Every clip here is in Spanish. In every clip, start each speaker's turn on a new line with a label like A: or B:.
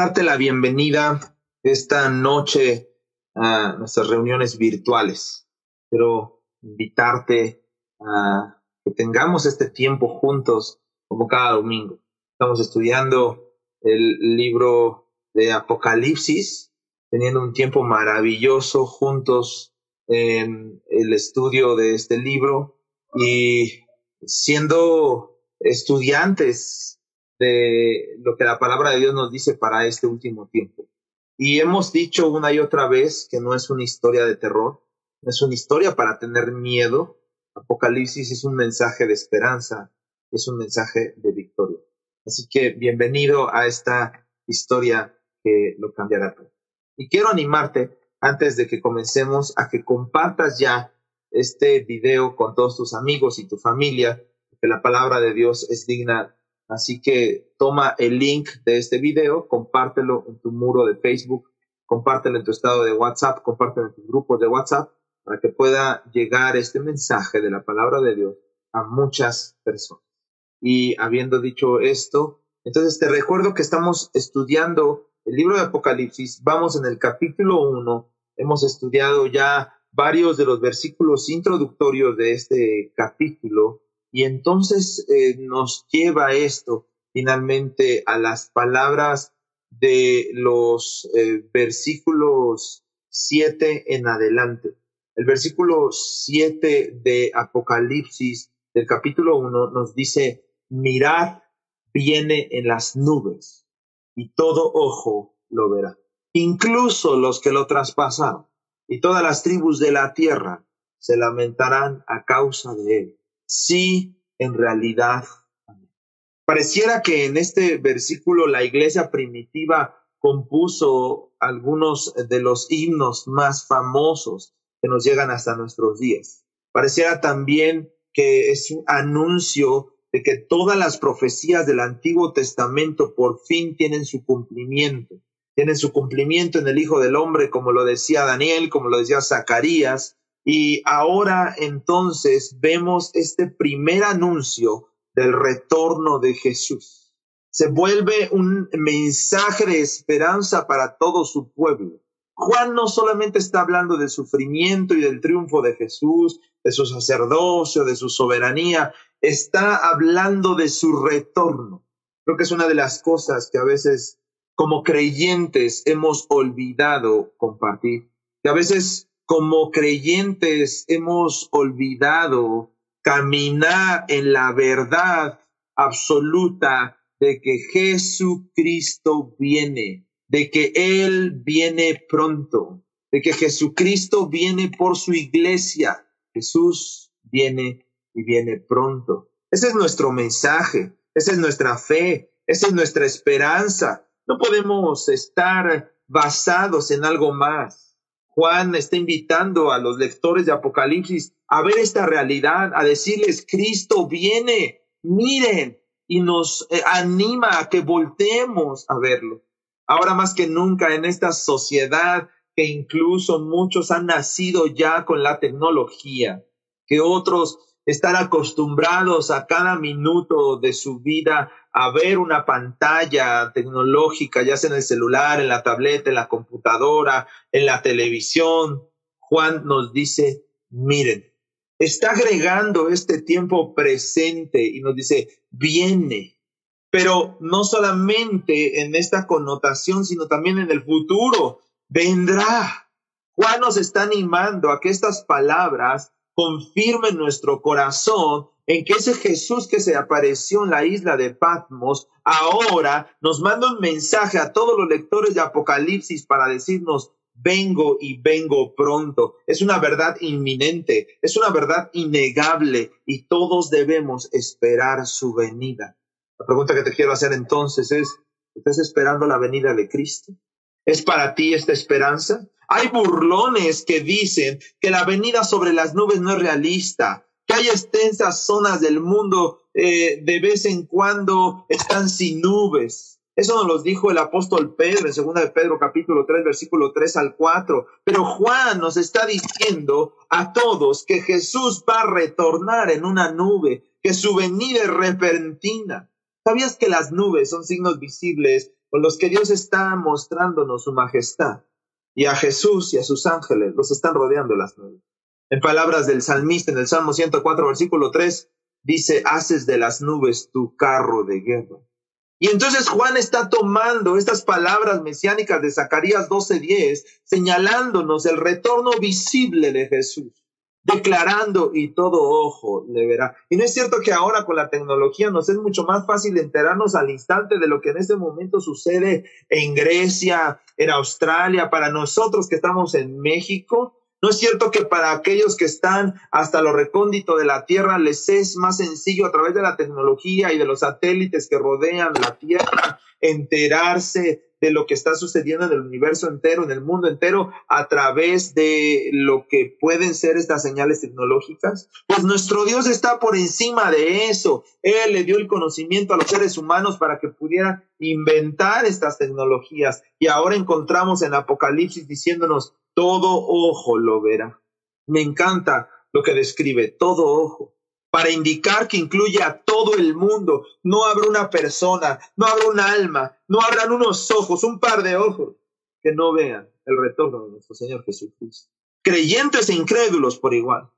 A: darte la bienvenida esta noche a nuestras reuniones virtuales. Quiero invitarte a que tengamos este tiempo juntos como cada domingo. Estamos estudiando el libro de Apocalipsis, teniendo un tiempo maravilloso juntos en el estudio de este libro y siendo estudiantes de lo que la palabra de Dios nos dice para este último tiempo. Y hemos dicho una y otra vez que no es una historia de terror, es una historia para tener miedo. Apocalipsis es un mensaje de esperanza, es un mensaje de victoria. Así que bienvenido a esta historia que lo cambiará todo. Y quiero animarte, antes de que comencemos, a que compartas ya este video con todos tus amigos y tu familia, que la palabra de Dios es digna Así que toma el link de este video, compártelo en tu muro de Facebook, compártelo en tu estado de WhatsApp, compártelo en tus grupos de WhatsApp para que pueda llegar este mensaje de la palabra de Dios a muchas personas. Y habiendo dicho esto, entonces te recuerdo que estamos estudiando el libro de Apocalipsis, vamos en el capítulo 1, hemos estudiado ya varios de los versículos introductorios de este capítulo y entonces eh, nos lleva esto finalmente a las palabras de los eh, versículos 7 en adelante. El versículo 7 de Apocalipsis del capítulo 1 nos dice, mirad, viene en las nubes y todo ojo lo verá, incluso los que lo traspasaron y todas las tribus de la tierra se lamentarán a causa de él sí en realidad. Pareciera que en este versículo la iglesia primitiva compuso algunos de los himnos más famosos que nos llegan hasta nuestros días. Pareciera también que es un anuncio de que todas las profecías del Antiguo Testamento por fin tienen su cumplimiento. Tienen su cumplimiento en el Hijo del Hombre, como lo decía Daniel, como lo decía Zacarías, y ahora entonces vemos este primer anuncio del retorno de Jesús. Se vuelve un mensaje de esperanza para todo su pueblo. Juan no solamente está hablando del sufrimiento y del triunfo de Jesús, de su sacerdocio, de su soberanía, está hablando de su retorno. Creo que es una de las cosas que a veces como creyentes hemos olvidado compartir, que a veces como creyentes hemos olvidado caminar en la verdad absoluta de que Jesucristo viene, de que Él viene pronto, de que Jesucristo viene por su iglesia. Jesús viene y viene pronto. Ese es nuestro mensaje, esa es nuestra fe, esa es nuestra esperanza. No podemos estar basados en algo más. Juan está invitando a los lectores de Apocalipsis a ver esta realidad, a decirles, Cristo viene, miren, y nos eh, anima a que volteemos a verlo. Ahora más que nunca en esta sociedad que incluso muchos han nacido ya con la tecnología, que otros están acostumbrados a cada minuto de su vida a ver una pantalla tecnológica, ya sea en el celular, en la tableta, en la computadora, en la televisión. Juan nos dice, miren, está agregando este tiempo presente y nos dice, viene, pero no solamente en esta connotación, sino también en el futuro, vendrá. Juan nos está animando a que estas palabras confirmen nuestro corazón en que ese Jesús que se apareció en la isla de Patmos ahora nos manda un mensaje a todos los lectores de Apocalipsis para decirnos, vengo y vengo pronto. Es una verdad inminente, es una verdad innegable y todos debemos esperar su venida. La pregunta que te quiero hacer entonces es, ¿estás esperando la venida de Cristo? ¿Es para ti esta esperanza? Hay burlones que dicen que la venida sobre las nubes no es realista, que hay extensas zonas del mundo eh, de vez en cuando están sin nubes. Eso nos lo dijo el apóstol Pedro en 2 de Pedro capítulo 3 versículo 3 al 4. Pero Juan nos está diciendo a todos que Jesús va a retornar en una nube, que su venida es repentina. ¿Sabías que las nubes son signos visibles con los que Dios está mostrándonos su majestad. Y a Jesús y a sus ángeles los están rodeando las nubes. En palabras del salmista en el Salmo 104, versículo 3, dice, haces de las nubes tu carro de guerra. Y entonces Juan está tomando estas palabras mesiánicas de Zacarías 12:10, señalándonos el retorno visible de Jesús declarando y todo ojo le verá. Y no es cierto que ahora con la tecnología nos es mucho más fácil enterarnos al instante de lo que en este momento sucede en Grecia, en Australia, para nosotros que estamos en México. No es cierto que para aquellos que están hasta lo recóndito de la Tierra les es más sencillo a través de la tecnología y de los satélites que rodean la Tierra enterarse de lo que está sucediendo en el universo entero, en el mundo entero, a través de lo que pueden ser estas señales tecnológicas? Pues nuestro Dios está por encima de eso. Él le dio el conocimiento a los seres humanos para que pudieran inventar estas tecnologías. Y ahora encontramos en Apocalipsis diciéndonos, todo ojo lo verá. Me encanta lo que describe, todo ojo para indicar que incluye a todo el mundo. No habrá una persona, no habrá un alma, no habrán unos ojos, un par de ojos que no vean el retorno de nuestro Señor Jesucristo. Creyentes e incrédulos por igual.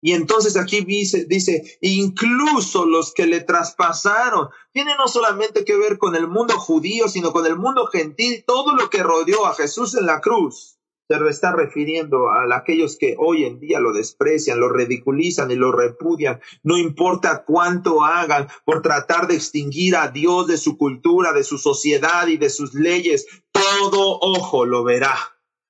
A: Y entonces aquí dice, dice, incluso los que le traspasaron, tiene no solamente que ver con el mundo judío, sino con el mundo gentil, todo lo que rodeó a Jesús en la cruz se está refiriendo a aquellos que hoy en día lo desprecian, lo ridiculizan y lo repudian, no importa cuánto hagan por tratar de extinguir a Dios de su cultura, de su sociedad y de sus leyes, todo ojo lo verá.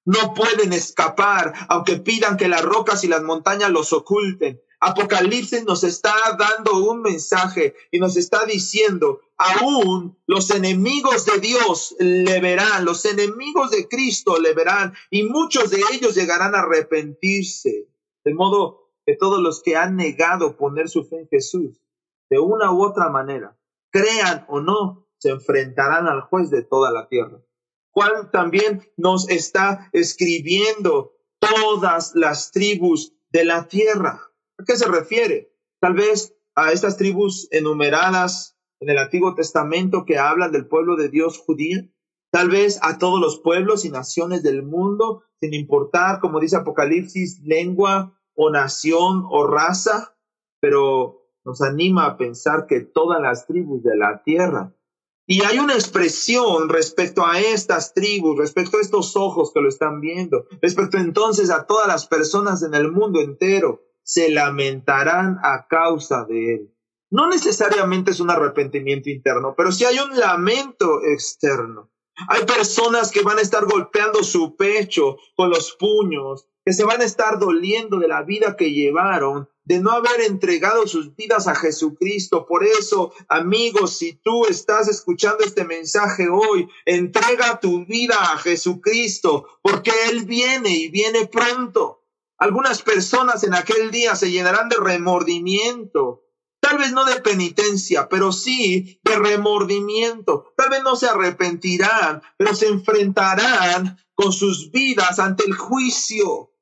A: No pueden escapar, aunque pidan que las rocas y las montañas los oculten. Apocalipsis nos está dando un mensaje y nos está diciendo, aún los enemigos de Dios le verán, los enemigos de Cristo le verán y muchos de ellos llegarán a arrepentirse. De modo que todos los que han negado poner su fe en Jesús, de una u otra manera, crean o no, se enfrentarán al juez de toda la tierra. Juan también nos está escribiendo todas las tribus de la tierra. ¿A qué se refiere? Tal vez a estas tribus enumeradas en el Antiguo Testamento que hablan del pueblo de Dios judío, tal vez a todos los pueblos y naciones del mundo, sin importar, como dice Apocalipsis, lengua o nación o raza, pero nos anima a pensar que todas las tribus de la tierra. Y hay una expresión respecto a estas tribus, respecto a estos ojos que lo están viendo, respecto entonces a todas las personas en el mundo entero se lamentarán a causa de él. No necesariamente es un arrepentimiento interno, pero sí hay un lamento externo. Hay personas que van a estar golpeando su pecho con los puños, que se van a estar doliendo de la vida que llevaron, de no haber entregado sus vidas a Jesucristo. Por eso, amigos, si tú estás escuchando este mensaje hoy, entrega tu vida a Jesucristo, porque Él viene y viene pronto. Algunas personas en aquel día se llenarán de remordimiento, tal vez no de penitencia, pero sí de remordimiento. Tal vez no se arrepentirán, pero se enfrentarán con sus vidas ante el juicio.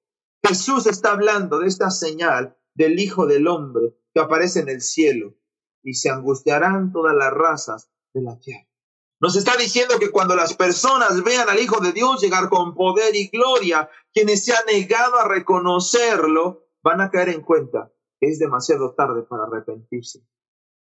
A: Jesús está hablando de esta señal del Hijo del Hombre que aparece en el cielo y se angustiarán todas las razas de la tierra. Nos está diciendo que cuando las personas vean al Hijo de Dios llegar con poder y gloria, quienes se han negado a reconocerlo, van a caer en cuenta que es demasiado tarde para arrepentirse.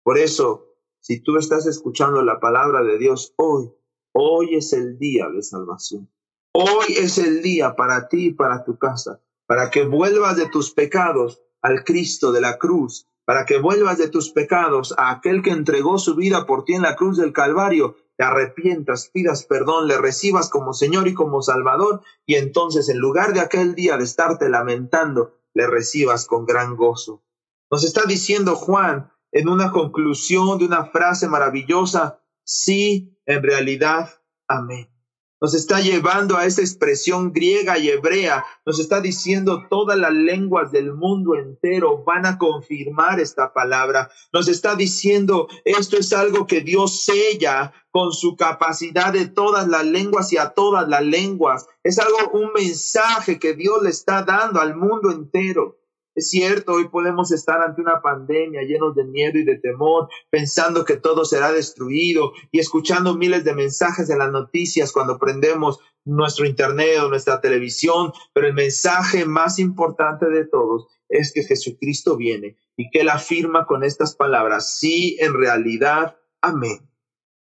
A: Por eso, si tú estás escuchando la palabra de Dios hoy, hoy es el día de salvación. Hoy es el día para ti y para tu casa, para que vuelvas de tus pecados al Cristo de la cruz, para que vuelvas de tus pecados a aquel que entregó su vida por ti en la cruz del Calvario te arrepientas, pidas perdón, le recibas como Señor y como Salvador, y entonces en lugar de aquel día de estarte lamentando, le recibas con gran gozo. Nos está diciendo Juan en una conclusión de una frase maravillosa, sí, en realidad, amén nos está llevando a esa expresión griega y hebrea, nos está diciendo todas las lenguas del mundo entero van a confirmar esta palabra, nos está diciendo esto es algo que Dios sella con su capacidad de todas las lenguas y a todas las lenguas, es algo, un mensaje que Dios le está dando al mundo entero. Es cierto, hoy podemos estar ante una pandemia llenos de miedo y de temor, pensando que todo será destruido y escuchando miles de mensajes en las noticias cuando prendemos nuestro internet o nuestra televisión, pero el mensaje más importante de todos es que Jesucristo viene y que él afirma con estas palabras, sí, en realidad, amén.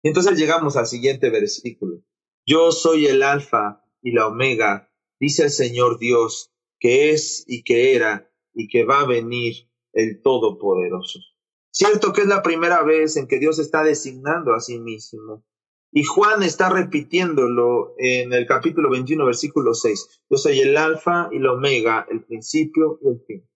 A: Y entonces llegamos al siguiente versículo. Yo soy el alfa y la omega, dice el Señor Dios, que es y que era y que va a venir el Todopoderoso. Cierto que es la primera vez en que Dios está designando a sí mismo. Y Juan está repitiéndolo en el capítulo 21, versículo 6. Yo soy el alfa y la omega, el principio y el fin.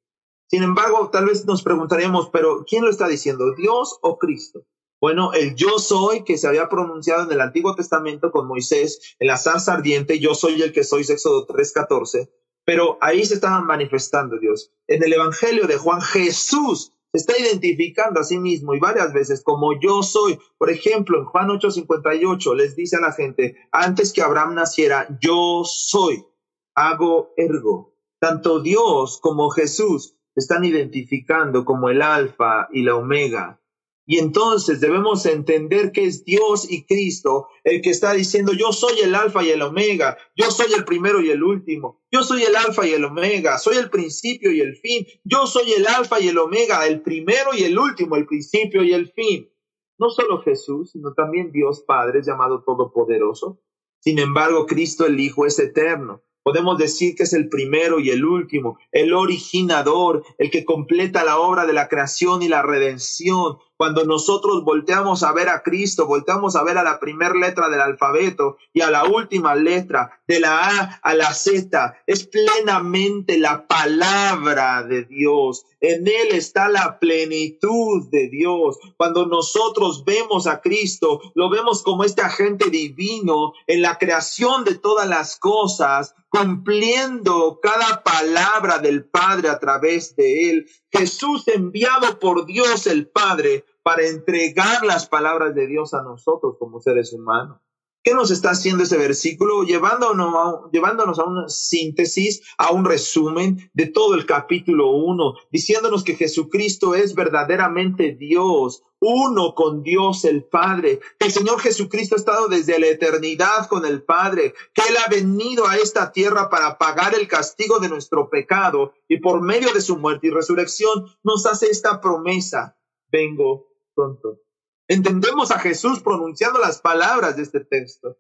A: Sin embargo, tal vez nos preguntaremos, pero ¿quién lo está diciendo? ¿Dios o Cristo? Bueno, el yo soy que se había pronunciado en el Antiguo Testamento con Moisés en la zarza ardiente, yo soy el que soy, Éxodo 3.14, pero ahí se estaba manifestando Dios. En el Evangelio de Juan, Jesús se está identificando a sí mismo y varias veces como yo soy. Por ejemplo, en Juan 8:58 les dice a la gente, antes que Abraham naciera, yo soy, hago ergo. Tanto Dios como Jesús se están identificando como el alfa y la omega, y entonces debemos entender que es Dios y Cristo el que está diciendo, yo soy el alfa y el omega, yo soy el primero y el último, yo soy el alfa y el omega, soy el principio y el fin, yo soy el alfa y el omega, el primero y el último, el principio y el fin. No solo Jesús, sino también Dios Padre, llamado Todopoderoso. Sin embargo, Cristo el Hijo es eterno. Podemos decir que es el primero y el último, el originador, el que completa la obra de la creación y la redención, cuando nosotros volteamos a ver a Cristo, volteamos a ver a la primera letra del alfabeto y a la última letra, de la A a la Z, es plenamente la palabra de Dios. En Él está la plenitud de Dios. Cuando nosotros vemos a Cristo, lo vemos como este agente divino en la creación de todas las cosas, cumpliendo cada palabra del Padre a través de Él. Jesús enviado por Dios el Padre para entregar las palabras de Dios a nosotros como seres humanos. ¿Qué nos está haciendo ese versículo? Llevándonos a, una síntesis, a un resumen de todo el capítulo 1, diciéndonos que Jesucristo es verdaderamente Dios, uno con Dios el Padre, que el Señor Jesucristo ha estado desde la eternidad con el Padre, que Él ha venido a esta tierra para pagar el castigo de nuestro pecado y por medio de su muerte y resurrección nos hace esta promesa, vengo pronto. Entendemos a Jesús pronunciando las palabras de este texto.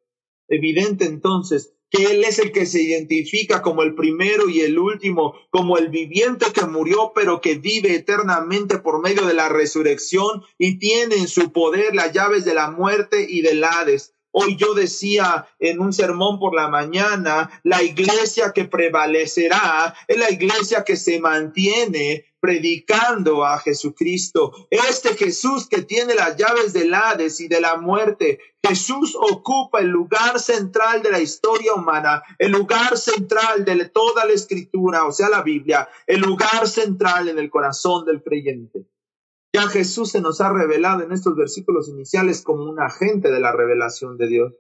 A: Evidente entonces que Él es el que se identifica como el primero y el último, como el viviente que murió pero que vive eternamente por medio de la resurrección y tiene en su poder las llaves de la muerte y del Hades. Hoy yo decía en un sermón por la mañana, la iglesia que prevalecerá es la iglesia que se mantiene predicando a Jesucristo. Este Jesús que tiene las llaves del Hades y de la muerte. Jesús ocupa el lugar central de la historia humana, el lugar central de toda la escritura, o sea, la Biblia, el lugar central en el corazón del creyente. Ya Jesús se nos ha revelado en estos versículos iniciales como un agente de la revelación de Dios.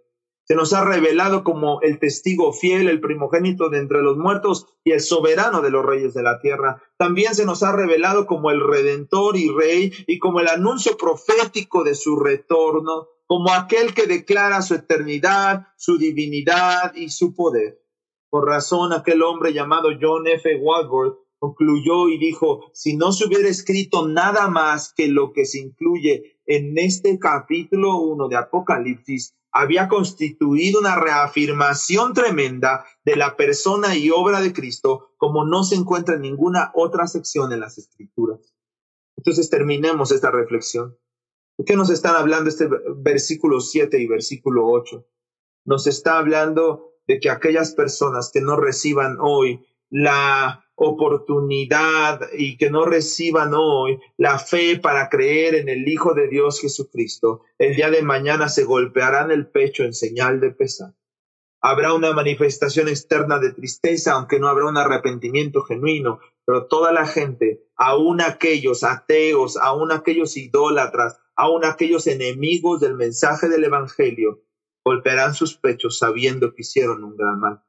A: Se nos ha revelado como el testigo fiel, el primogénito de entre los muertos y el soberano de los reyes de la tierra. También se nos ha revelado como el redentor y rey y como el anuncio profético de su retorno, como aquel que declara su eternidad, su divinidad y su poder. Por razón, aquel hombre llamado John F. Walworth concluyó y dijo, si no se hubiera escrito nada más que lo que se incluye en este capítulo 1 de Apocalipsis, había constituido una reafirmación tremenda de la persona y obra de Cristo como no se encuentra en ninguna otra sección en las escrituras. Entonces terminemos esta reflexión. qué nos están hablando este versículo 7 y versículo 8? Nos está hablando de que aquellas personas que no reciban hoy la oportunidad y que no reciban hoy la fe para creer en el Hijo de Dios Jesucristo, el día de mañana se golpearán el pecho en señal de pesar. Habrá una manifestación externa de tristeza, aunque no habrá un arrepentimiento genuino, pero toda la gente, aun aquellos ateos, aun aquellos idólatras, aun aquellos enemigos del mensaje del Evangelio, golpearán sus pechos sabiendo que hicieron un gran mal.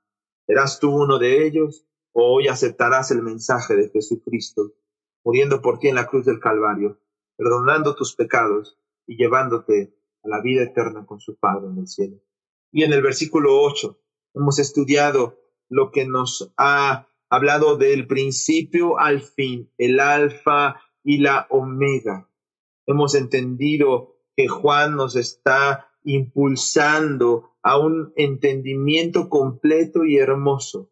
A: ¿Serás tú uno de ellos? Hoy aceptarás el mensaje de Jesucristo, muriendo por ti en la cruz del Calvario, perdonando tus pecados y llevándote a la vida eterna con su Padre en el cielo. Y en el versículo 8 hemos estudiado lo que nos ha hablado del principio al fin, el alfa y la omega. Hemos entendido que Juan nos está impulsando a un entendimiento completo y hermoso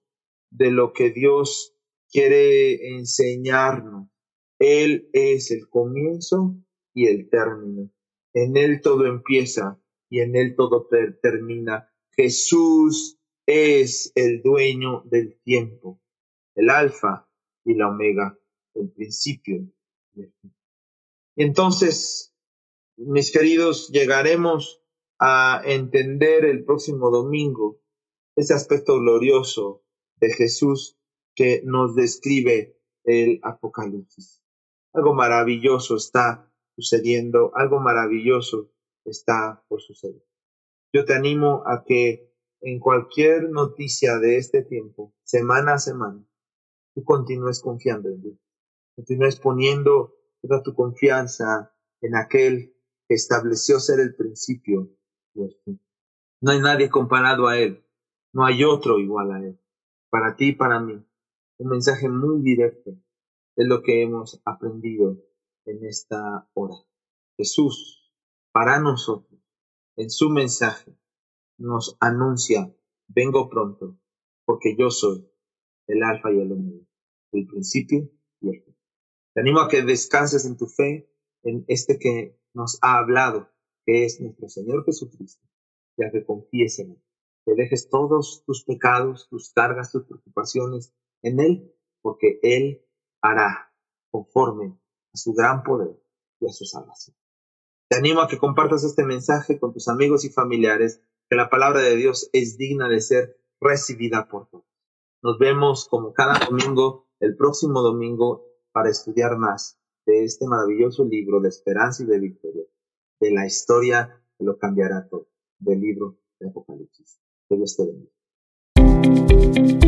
A: de lo que Dios quiere enseñarnos. Él es el comienzo y el término. En Él todo empieza y en Él todo termina. Jesús es el dueño del tiempo, el alfa y la omega, el principio. Entonces, mis queridos, llegaremos a entender el próximo domingo ese aspecto glorioso de Jesús que nos describe el Apocalipsis. Algo maravilloso está sucediendo, algo maravilloso está por suceder. Yo te animo a que en cualquier noticia de este tiempo, semana a semana, tú continúes confiando en Dios, continúes poniendo toda tu confianza en aquel que estableció ser el principio. No hay nadie comparado a Él, no hay otro igual a Él para ti y para mí. Un mensaje muy directo es lo que hemos aprendido en esta hora. Jesús, para nosotros, en su mensaje, nos anuncia, vengo pronto, porque yo soy el alfa y el omega, el principio y el fin. Te animo a que descanses en tu fe, en este que nos ha hablado, que es nuestro Señor Jesucristo, y a que confíes en él que dejes todos tus pecados, tus cargas, tus preocupaciones en Él, porque Él hará conforme a su gran poder y a su salvación. Te animo a que compartas este mensaje con tus amigos y familiares, que la palabra de Dios es digna de ser recibida por todos. Nos vemos como cada domingo, el próximo domingo, para estudiar más de este maravilloso libro de esperanza y de victoria, de la historia que lo cambiará todo, del libro de Apocalipsis. Que Dios te bendiga.